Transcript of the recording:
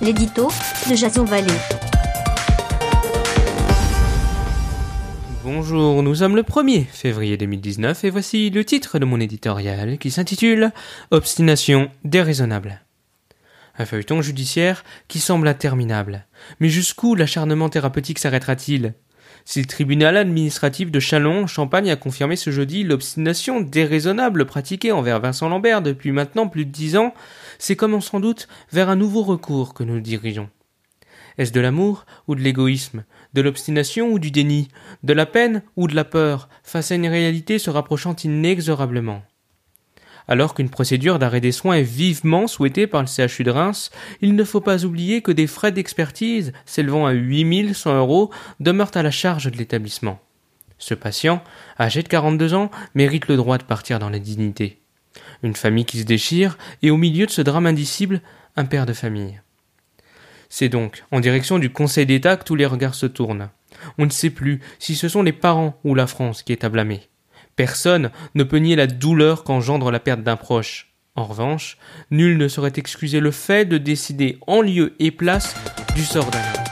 l'édito de Jason Vallée. Bonjour, nous sommes le 1er février 2019 et voici le titre de mon éditorial qui s'intitule Obstination déraisonnable. Un feuilleton judiciaire qui semble interminable. Mais jusqu'où l'acharnement thérapeutique s'arrêtera-t-il? Si le tribunal administratif de Chalon, en Champagne, a confirmé ce jeudi l'obstination déraisonnable pratiquée envers Vincent Lambert depuis maintenant plus de dix ans, c'est comme sans doute vers un nouveau recours que nous dirigeons. Est-ce de l'amour ou de l'égoïsme, de l'obstination ou du déni, de la peine ou de la peur, face à une réalité se rapprochant inexorablement? Alors qu'une procédure d'arrêt des soins est vivement souhaitée par le CHU de Reims, il ne faut pas oublier que des frais d'expertise s'élevant à 8100 euros demeurent à la charge de l'établissement. Ce patient, âgé de 42 ans, mérite le droit de partir dans la dignité. Une famille qui se déchire, et au milieu de ce drame indicible, un père de famille. C'est donc en direction du Conseil d'État que tous les regards se tournent. On ne sait plus si ce sont les parents ou la France qui est à blâmer. Personne ne peut nier la douleur qu'engendre la perte d'un proche. En revanche, nul ne saurait excuser le fait de décider en lieu et place du sort d'un.